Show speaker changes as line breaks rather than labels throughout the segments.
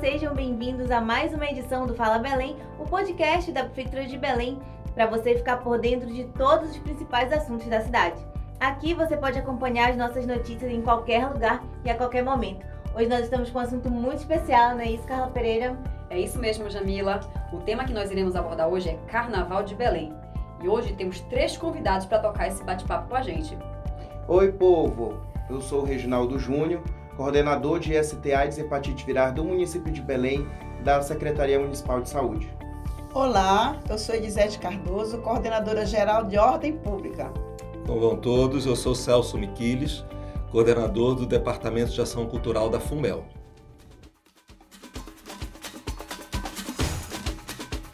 sejam bem-vindos a mais uma edição do Fala Belém, o podcast da Prefeitura de Belém, para você ficar por dentro de todos os principais assuntos da cidade. Aqui você pode acompanhar as nossas notícias em qualquer lugar e a qualquer momento. Hoje nós estamos com um assunto muito especial, não é isso, Carla Pereira?
É isso mesmo, Jamila. O tema que nós iremos abordar hoje é Carnaval de Belém. E hoje temos três convidados para tocar esse bate-papo com a gente.
Oi, povo! Eu sou o Reginaldo Júnior, coordenador de IST AIDS e Hepatite Virar do município de Belém, da Secretaria Municipal de Saúde.
Olá, eu sou Elisete Cardoso, coordenadora geral de Ordem Pública.
Como vão todos? Eu sou Celso Miquiles, coordenador do Departamento de Ação Cultural da FUMEL.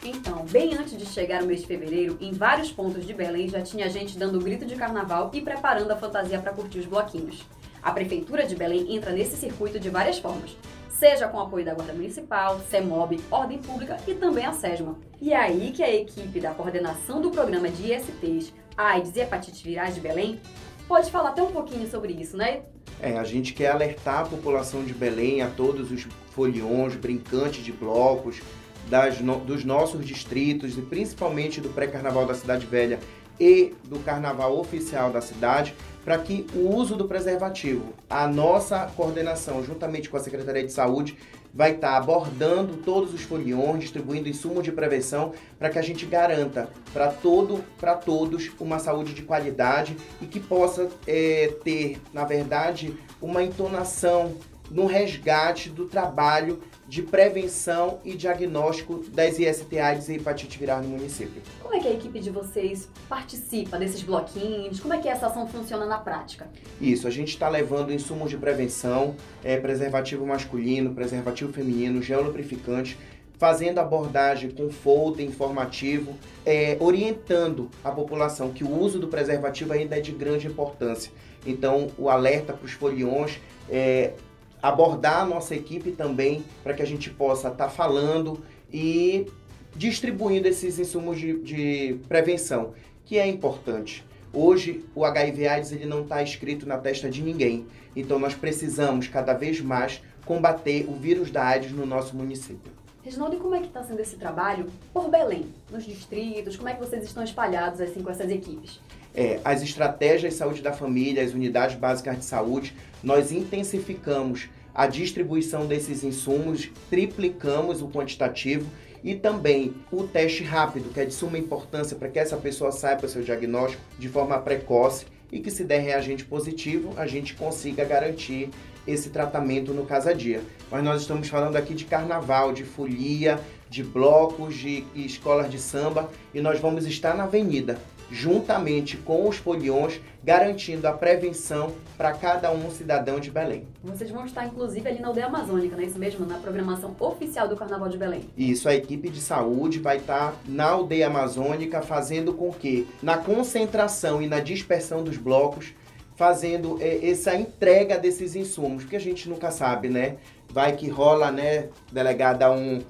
Então, bem antes de chegar o mês de fevereiro, em vários pontos de Belém já tinha gente dando o grito de carnaval e preparando a fantasia para curtir os bloquinhos. A Prefeitura de Belém entra nesse circuito de várias formas, seja com apoio da Guarda Municipal, CEMOB, Ordem Pública e também a SESMA. E é aí que a equipe da coordenação do programa de ISTs, AIDS e Hepatite Virais de Belém pode falar até um pouquinho sobre isso, né?
É, a gente quer alertar a população de Belém, a todos os foliões, brincantes de blocos, das no, dos nossos distritos e principalmente do pré-carnaval da Cidade Velha e do carnaval oficial da cidade, para que o uso do preservativo, a nossa coordenação, juntamente com a Secretaria de Saúde, vai estar tá abordando todos os foliões, distribuindo insumos de prevenção para que a gente garanta para todo, para todos uma saúde de qualidade e que possa é, ter, na verdade, uma entonação no resgate do trabalho de prevenção e diagnóstico das IST-AIDS e hepatite viral no município.
Como é que a equipe de vocês participa desses bloquinhos? Como é que essa ação funciona na prática?
Isso, a gente está levando insumos de prevenção, é, preservativo masculino, preservativo feminino, gel lubrificante, fazendo abordagem com folder informativo, é, orientando a população que o uso do preservativo ainda é de grande importância. Então, o alerta para os foliões, é, abordar a nossa equipe também para que a gente possa estar tá falando e distribuindo esses insumos de, de, prevenção, que é importante. Hoje o HIV AIDS ele não está escrito na testa de ninguém, então nós precisamos cada vez mais combater o vírus da AIDS no nosso município.
Reginaldo, e como é que está sendo esse trabalho por Belém, nos distritos? Como é que vocês estão espalhados assim com essas equipes?
É, as estratégias de saúde da família, as unidades básicas de saúde, nós intensificamos a distribuição desses insumos, triplicamos o quantitativo e também o teste rápido, que é de suma importância para que essa pessoa saiba o seu diagnóstico de forma precoce e que se der reagente positivo, a gente consiga garantir esse tratamento no casa a dia. Mas nós estamos falando aqui de carnaval, de folia, de blocos, de escolas de samba e nós vamos estar na avenida juntamente com os foliões, garantindo a prevenção para cada um cidadão de Belém.
Vocês vão estar, inclusive, ali na aldeia amazônica, não é isso mesmo? Na programação oficial do Carnaval de Belém.
Isso, a equipe de saúde vai estar na aldeia amazônica, fazendo com que, na concentração e na dispersão dos blocos, fazendo é, essa entrega desses insumos, porque a gente nunca sabe, né? Vai que rola, né, delegada, um,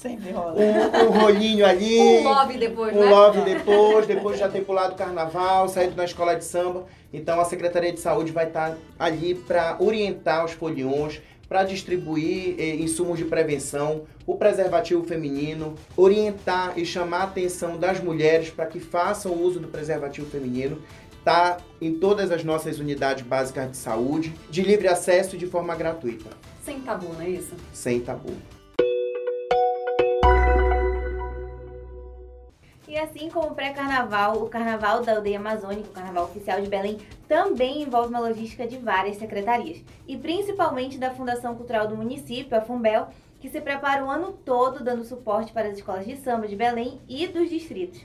Sempre rola.
Um, um rolinho ali.
Um love depois,
um
né?
Um love depois, depois já ter pulado o carnaval, saído na escola de samba. Então a Secretaria de Saúde vai estar ali para orientar os foliões, para distribuir eh, insumos de prevenção, o preservativo feminino, orientar e chamar a atenção das mulheres para que façam o uso do preservativo feminino. Está em todas as nossas unidades básicas de saúde, de livre acesso e de forma gratuita.
Sem tabu, não é isso?
Sem tabu.
E assim como o pré-carnaval, o carnaval da aldeia amazônica, o carnaval oficial de Belém, também envolve uma logística de várias secretarias, e principalmente da Fundação Cultural do município, a Fumbel, que se prepara o ano todo dando suporte para as escolas de samba de Belém e dos distritos.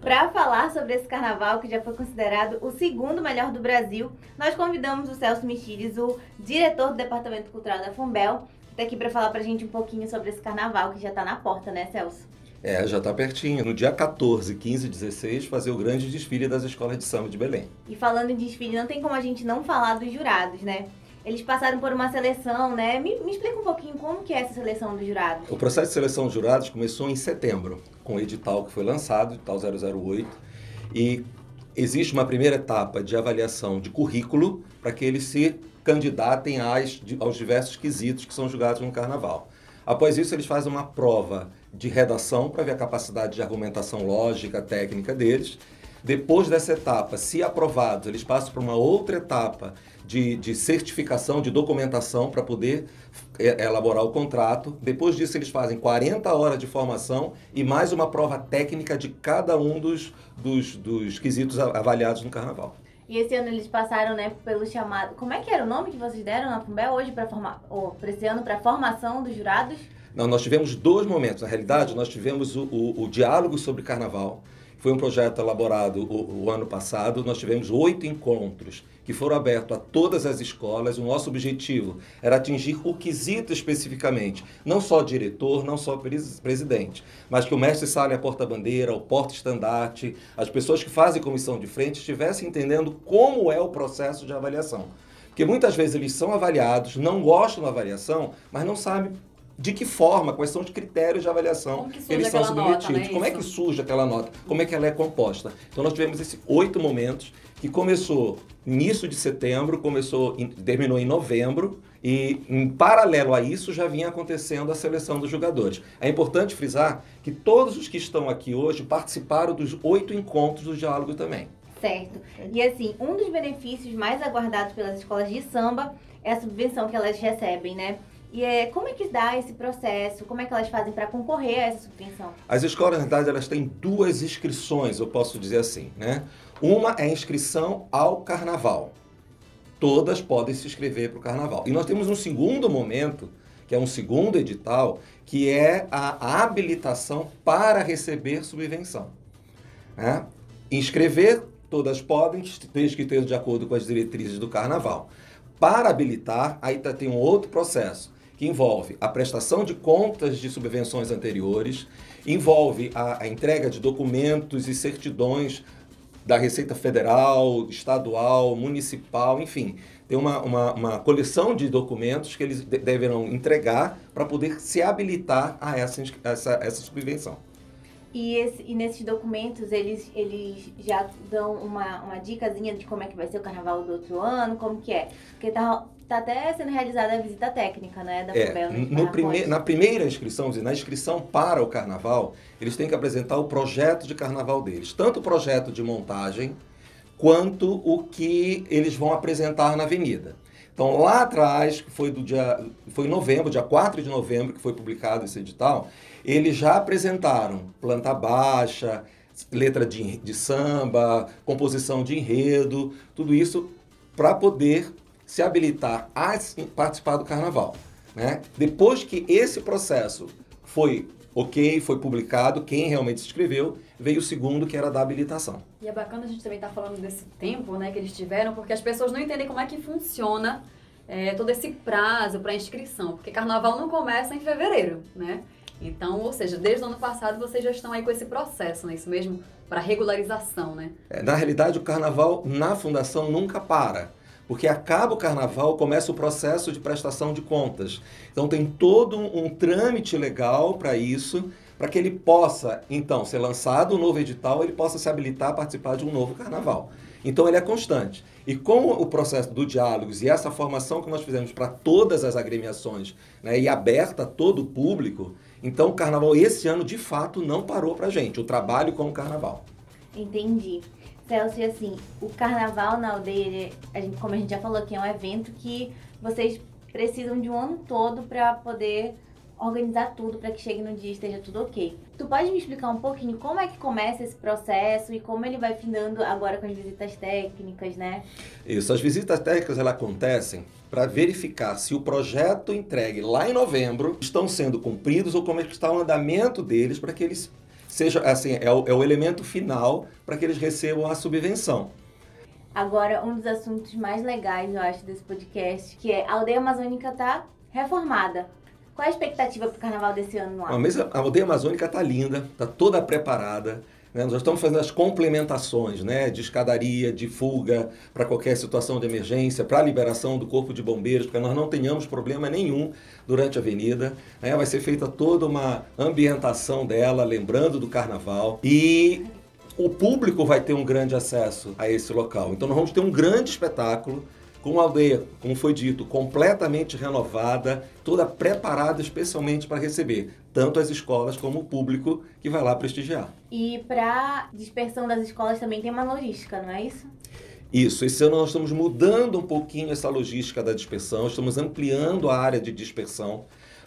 Para falar sobre esse carnaval, que já foi considerado o segundo melhor do Brasil, nós convidamos o Celso Michires, o diretor do Departamento Cultural da Fumbel, que está aqui para falar para a gente um pouquinho sobre esse carnaval que já está na porta, né, Celso?
É, já está pertinho. No dia 14, 15 e 16, fazer o grande desfile das escolas de samba de Belém.
E falando em desfile, não tem como a gente não falar dos jurados, né? Eles passaram por uma seleção, né? Me, me explica um pouquinho como que é essa seleção dos jurados.
O processo de seleção dos jurados começou em setembro, com o edital que foi lançado, edital 008, e existe uma primeira etapa de avaliação de currículo para que eles se candidatem às, aos diversos quesitos que são julgados no carnaval. Após isso, eles fazem uma prova de redação para ver a capacidade de argumentação lógica, técnica deles. Depois dessa etapa, se aprovados, eles passam para uma outra etapa de, de certificação, de documentação para poder é, elaborar o contrato. Depois disso, eles fazem 40 horas de formação e mais uma prova técnica de cada um dos, dos, dos quesitos avaliados no carnaval.
E esse ano eles passaram, né, pelo chamado. Como é que era o nome que vocês deram na Fumbel hoje para formar, ou para esse ano para formação dos jurados?
Não, nós tivemos dois momentos. Na realidade, nós tivemos o, o, o diálogo sobre carnaval. Foi um projeto elaborado o, o ano passado. Nós tivemos oito encontros que foram abertos a todas as escolas. O nosso objetivo era atingir o quesito especificamente, não só diretor, não só presidente, mas que o mestre sala a porta-bandeira, o porta-estandarte, as pessoas que fazem comissão de frente estivessem entendendo como é o processo de avaliação. Porque muitas vezes eles são avaliados, não gostam da avaliação, mas não sabem de que forma, quais são os critérios de avaliação
que,
eles são submetidos,
nota, né?
como é que surge aquela nota, como é que ela é composta. Então nós tivemos esses oito momentos que começou início de setembro, começou, terminou em novembro e em paralelo a isso já vinha acontecendo a seleção dos jogadores. É importante frisar que todos os que estão aqui hoje participaram dos oito encontros do diálogo também.
Certo. E assim, um dos benefícios mais aguardados pelas escolas de samba é a subvenção que elas recebem, né? E é, como é que dá esse processo? Como é que elas fazem para concorrer a essa subvenção?
As escolas, na verdade, elas têm duas inscrições, eu posso dizer assim, né? Uma é a inscrição ao carnaval. Todas podem se inscrever para o carnaval. E nós temos um segundo momento, que é um segundo edital, que é a habilitação para receber subvenção. Né? Inscrever, todas podem, desde que esteja de acordo com as diretrizes do carnaval. Para habilitar, aí tá, tem um outro processo envolve a prestação de contas de subvenções anteriores, envolve a, a entrega de documentos e certidões da Receita Federal, estadual, municipal, enfim. Tem uma, uma, uma coleção de documentos que eles de, deverão entregar para poder se habilitar a essa, essa, essa subvenção.
E, esse, e nesses documentos eles, eles já dão uma, uma dicasinha de como é que vai ser o carnaval do outro ano, como que é. Porque tá, tá até sendo realizada a visita técnica, né, da
é, FUBEL, no prime Na primeira inscrição, na inscrição para o carnaval, eles têm que apresentar o projeto de carnaval deles. Tanto o projeto de montagem, quanto o que eles vão apresentar na avenida. Então, lá atrás, foi do dia foi em novembro, dia 4 de novembro, que foi publicado esse edital, eles já apresentaram planta baixa, letra de, de samba, composição de enredo, tudo isso para poder se habilitar a participar do carnaval. Né? Depois que esse processo foi ok, foi publicado, quem realmente se inscreveu, veio o segundo, que era da habilitação.
E é bacana a gente também estar tá falando desse tempo né, que eles tiveram, porque as pessoas não entendem como é que funciona é, todo esse prazo para inscrição, porque carnaval não começa em fevereiro, né? Então, ou seja, desde o ano passado vocês já estão aí com esse processo, né? Isso mesmo, para regularização, né?
É, na realidade, o carnaval na fundação nunca para. Porque acaba o carnaval, começa o processo de prestação de contas. Então tem todo um, um trâmite legal para isso para que ele possa, então, ser lançado um novo edital, ele possa se habilitar a participar de um novo carnaval. Então ele é constante. E com o processo do diálogos e essa formação que nós fizemos para todas as agremiações né, e aberta a todo o público, então o carnaval esse ano de fato não parou para gente, o trabalho com o carnaval.
Entendi. Celso, e assim, o carnaval na aldeia, a gente, como a gente já falou aqui, é um evento que vocês precisam de um ano todo para poder organizar tudo para que chegue no dia e esteja tudo ok. Tu pode me explicar um pouquinho como é que começa esse processo e como ele vai findando agora com as visitas técnicas, né?
Isso, as visitas técnicas elas acontecem para verificar se o projeto entregue lá em novembro estão sendo cumpridos ou como é que está o andamento deles para que eles seja assim é o, é o elemento final para que eles recebam a subvenção.
Agora, um dos assuntos mais legais, eu acho, desse podcast, que é a aldeia amazônica tá reformada. Qual a expectativa para o carnaval desse ano lá?
A, a aldeia amazônica está linda, está toda preparada. Né? Nós estamos fazendo as complementações né? de escadaria, de fuga para qualquer situação de emergência, para a liberação do corpo de bombeiros, para que nós não tenhamos problema nenhum durante a avenida. Né? Vai ser feita toda uma ambientação dela, lembrando do carnaval. E o público vai ter um grande acesso a esse local. Então nós vamos ter um grande espetáculo com uma aldeia, como foi dito, completamente renovada, toda preparada especialmente para receber tanto as escolas como o público que vai lá prestigiar.
E para dispersão das escolas também tem uma logística, não é isso?
Isso, esse ano nós estamos mudando um pouquinho essa logística da dispersão, estamos ampliando a área de dispersão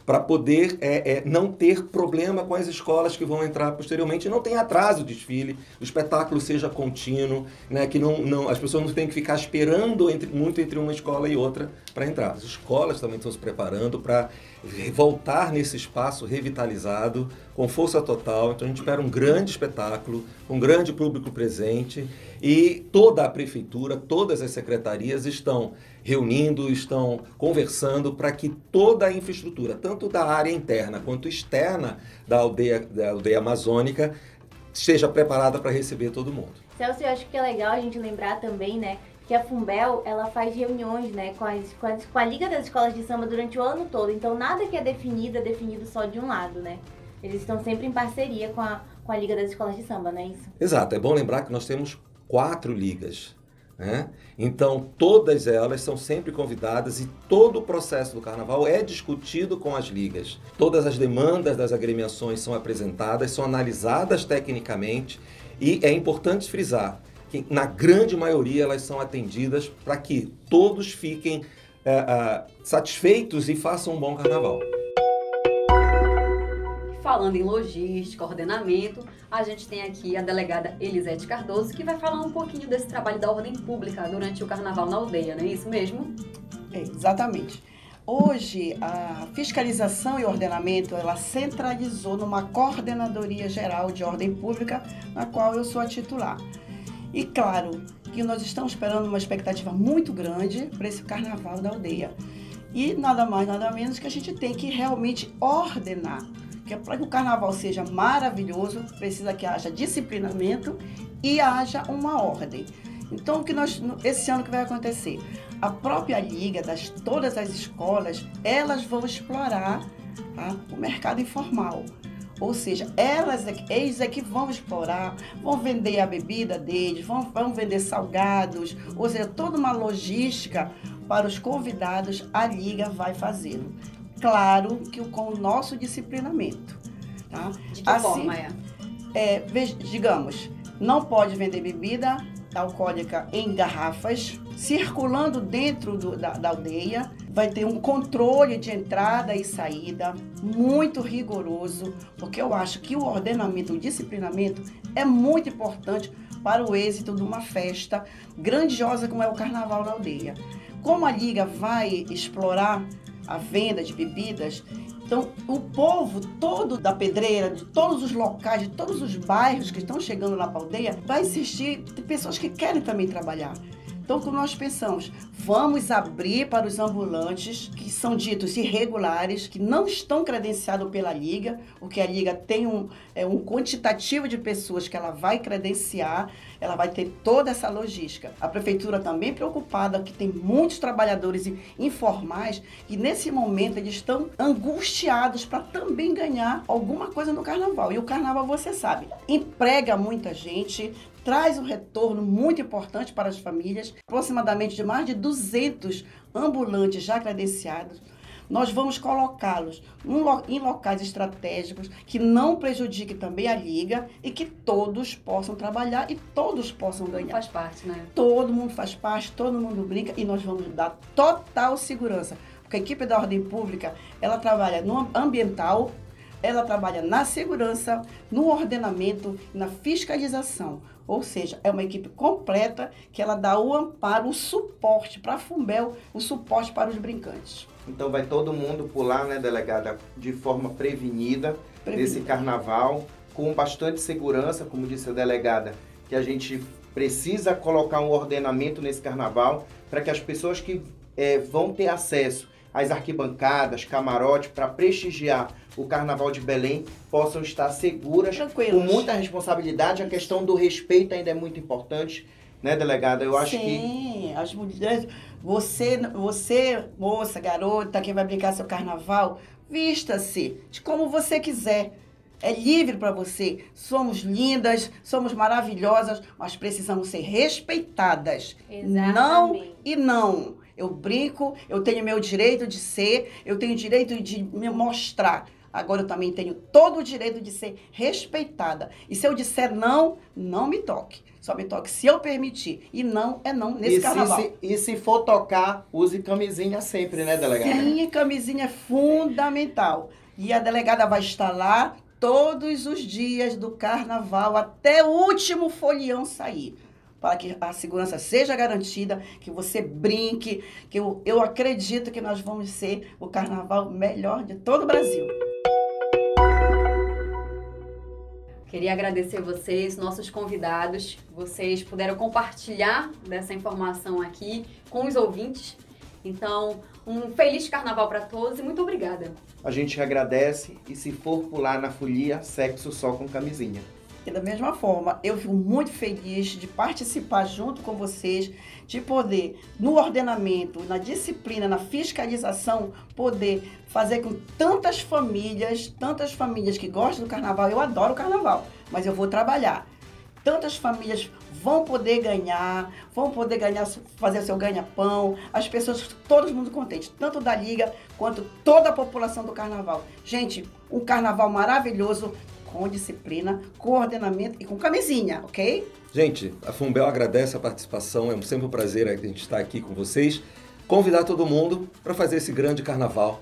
para poder é, é, não ter problema com as escolas que vão entrar posteriormente. Não tem atraso o desfile, o espetáculo seja contínuo, né, que não, não, as pessoas não têm que ficar esperando entre, muito entre uma escola e outra para entrar. As escolas também estão se preparando para voltar nesse espaço revitalizado, com força total. Então a gente espera um grande espetáculo, um grande público presente e toda a prefeitura, todas as secretarias estão reunindo, estão conversando para que toda a infraestrutura, tanto da área interna quanto externa da aldeia, da aldeia amazônica, esteja preparada para receber todo mundo.
Celso, eu acho que é legal a gente lembrar também, né, que a Fumbel ela faz reuniões né, com, as, com, as, com a Liga das Escolas de Samba durante o ano todo. Então nada que é definido é definido só de um lado, né? Eles estão sempre em parceria com a, com a Liga das Escolas de Samba, não é isso?
Exato. É bom lembrar que nós temos quatro ligas. Né? Então, todas elas são sempre convidadas e todo o processo do carnaval é discutido com as ligas. Todas as demandas das agremiações são apresentadas, são analisadas tecnicamente e é importante frisar que, na grande maioria, elas são atendidas para que todos fiquem é, é, satisfeitos e façam um bom carnaval.
Falando em logística, ordenamento, a gente tem aqui a delegada Elisete Cardoso, que vai falar um pouquinho desse trabalho da ordem pública durante o carnaval na aldeia, não é isso mesmo?
É, exatamente. Hoje, a fiscalização e ordenamento, ela centralizou numa coordenadoria geral de ordem pública, na qual eu sou a titular. E claro que nós estamos esperando uma expectativa muito grande para esse carnaval da aldeia. E nada mais, nada menos que a gente tem que realmente ordenar. Que é para que o carnaval seja maravilhoso, precisa que haja disciplinamento e haja uma ordem. Então, o que nós, esse ano que vai acontecer? A própria liga, das todas as escolas, elas vão explorar tá, o mercado informal. Ou seja, elas, é eles é que vão explorar, vão vender a bebida deles, vão, vão vender salgados, ou seja, toda uma logística para os convidados a Liga vai fazendo. Claro que com o nosso disciplinamento. Tá?
De que assim, forma é?
é? Digamos, não pode vender bebida alcoólica em garrafas, circulando dentro do, da, da aldeia. Vai ter um controle de entrada e saída muito rigoroso, porque eu acho que o ordenamento, o disciplinamento é muito importante para o êxito de uma festa grandiosa como é o Carnaval na aldeia. Como a Liga vai explorar a venda de bebidas, então, o povo todo da pedreira, de todos os locais, de todos os bairros que estão chegando na aldeia, vai existir pessoas que querem também trabalhar. Então, como nós pensamos, vamos abrir para os ambulantes que são ditos irregulares, que não estão credenciados pela Liga, porque a Liga tem um, é, um quantitativo de pessoas que ela vai credenciar, ela vai ter toda essa logística. A Prefeitura também preocupada, que tem muitos trabalhadores informais e nesse momento eles estão angustiados para também ganhar alguma coisa no Carnaval. E o Carnaval, você sabe, emprega muita gente, traz um retorno muito importante para as famílias, aproximadamente de mais de 200 ambulantes já credenciados. Nós vamos colocá-los em locais estratégicos que não prejudiquem também a liga e que todos possam trabalhar e todos possam ganhar.
Faz parte, né?
Todo mundo faz parte, todo mundo brinca e nós vamos dar total segurança. Porque a equipe da ordem pública, ela trabalha no ambiental, ela trabalha na segurança, no ordenamento, na fiscalização. Ou seja, é uma equipe completa que ela dá o amparo, o suporte para a Fumbel, o suporte para os brincantes.
Então vai todo mundo pular, né, delegada, de forma prevenida, prevenida. nesse carnaval, com bastante segurança, como disse a delegada, que a gente precisa colocar um ordenamento nesse carnaval para que as pessoas que é, vão ter acesso às arquibancadas, camarote, para prestigiar o Carnaval de Belém possam estar seguras, com muita responsabilidade. A questão do respeito ainda é muito importante, né, delegada? Eu acho
Sim,
que.
Sim, as mulheres. Você, você, moça, garota, que vai brincar seu carnaval, vista-se de como você quiser. é livre para você. Somos lindas, somos maravilhosas, mas precisamos ser respeitadas.
Exatamente.
Não e não. Eu brinco, eu tenho meu direito de ser, eu tenho o direito de me mostrar. Agora eu também tenho todo o direito de ser respeitada. E se eu disser não, não me toque. Só me toque se eu permitir. E não é não nesse
e
carnaval.
Se, e se for tocar, use camisinha sempre, né, delegada?
Sim, camisinha é fundamental. E a delegada vai estar lá todos os dias do carnaval até o último folião sair. Para que a segurança seja garantida, que você brinque, que eu, eu acredito que nós vamos ser o carnaval melhor de todo o Brasil.
Queria agradecer vocês, nossos convidados. Vocês puderam compartilhar dessa informação aqui com os ouvintes. Então, um feliz carnaval para todos e muito obrigada.
A gente agradece e se for pular na folia, sexo só com camisinha.
E da mesma forma, eu fico muito feliz de participar junto com vocês, de poder, no ordenamento, na disciplina, na fiscalização, poder fazer com tantas famílias, tantas famílias que gostam do carnaval, eu adoro o carnaval, mas eu vou trabalhar. Tantas famílias vão poder ganhar, vão poder ganhar, fazer seu ganha-pão, as pessoas, todo mundo contente, tanto da Liga quanto toda a população do carnaval. Gente, um carnaval maravilhoso, com disciplina, com ordenamento e com camisinha, ok?
Gente, a Fumbel agradece a participação, é sempre um prazer a gente estar aqui com vocês. Convidar todo mundo para fazer esse grande carnaval.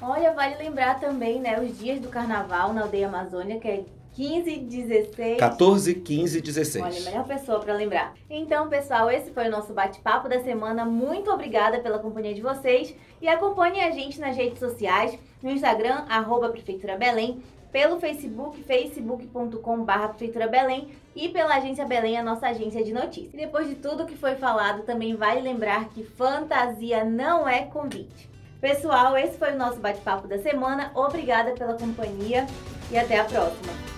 Olha, vale lembrar também, né, os dias do carnaval na aldeia Amazônia, que é 15, 16.
14, 15 e 16.
Olha, melhor pessoa para lembrar. Então, pessoal, esse foi o nosso bate-papo da semana. Muito obrigada pela companhia de vocês e acompanhe a gente nas redes sociais, no Instagram, arroba Prefeitura Belém, pelo Facebook, facebook.com.br Prefeitura Belém e pela Agência Belém, a nossa agência de notícias. E depois de tudo que foi falado, também vale lembrar que fantasia não é convite. Pessoal, esse foi o nosso bate-papo da semana. Obrigada pela companhia e até a próxima.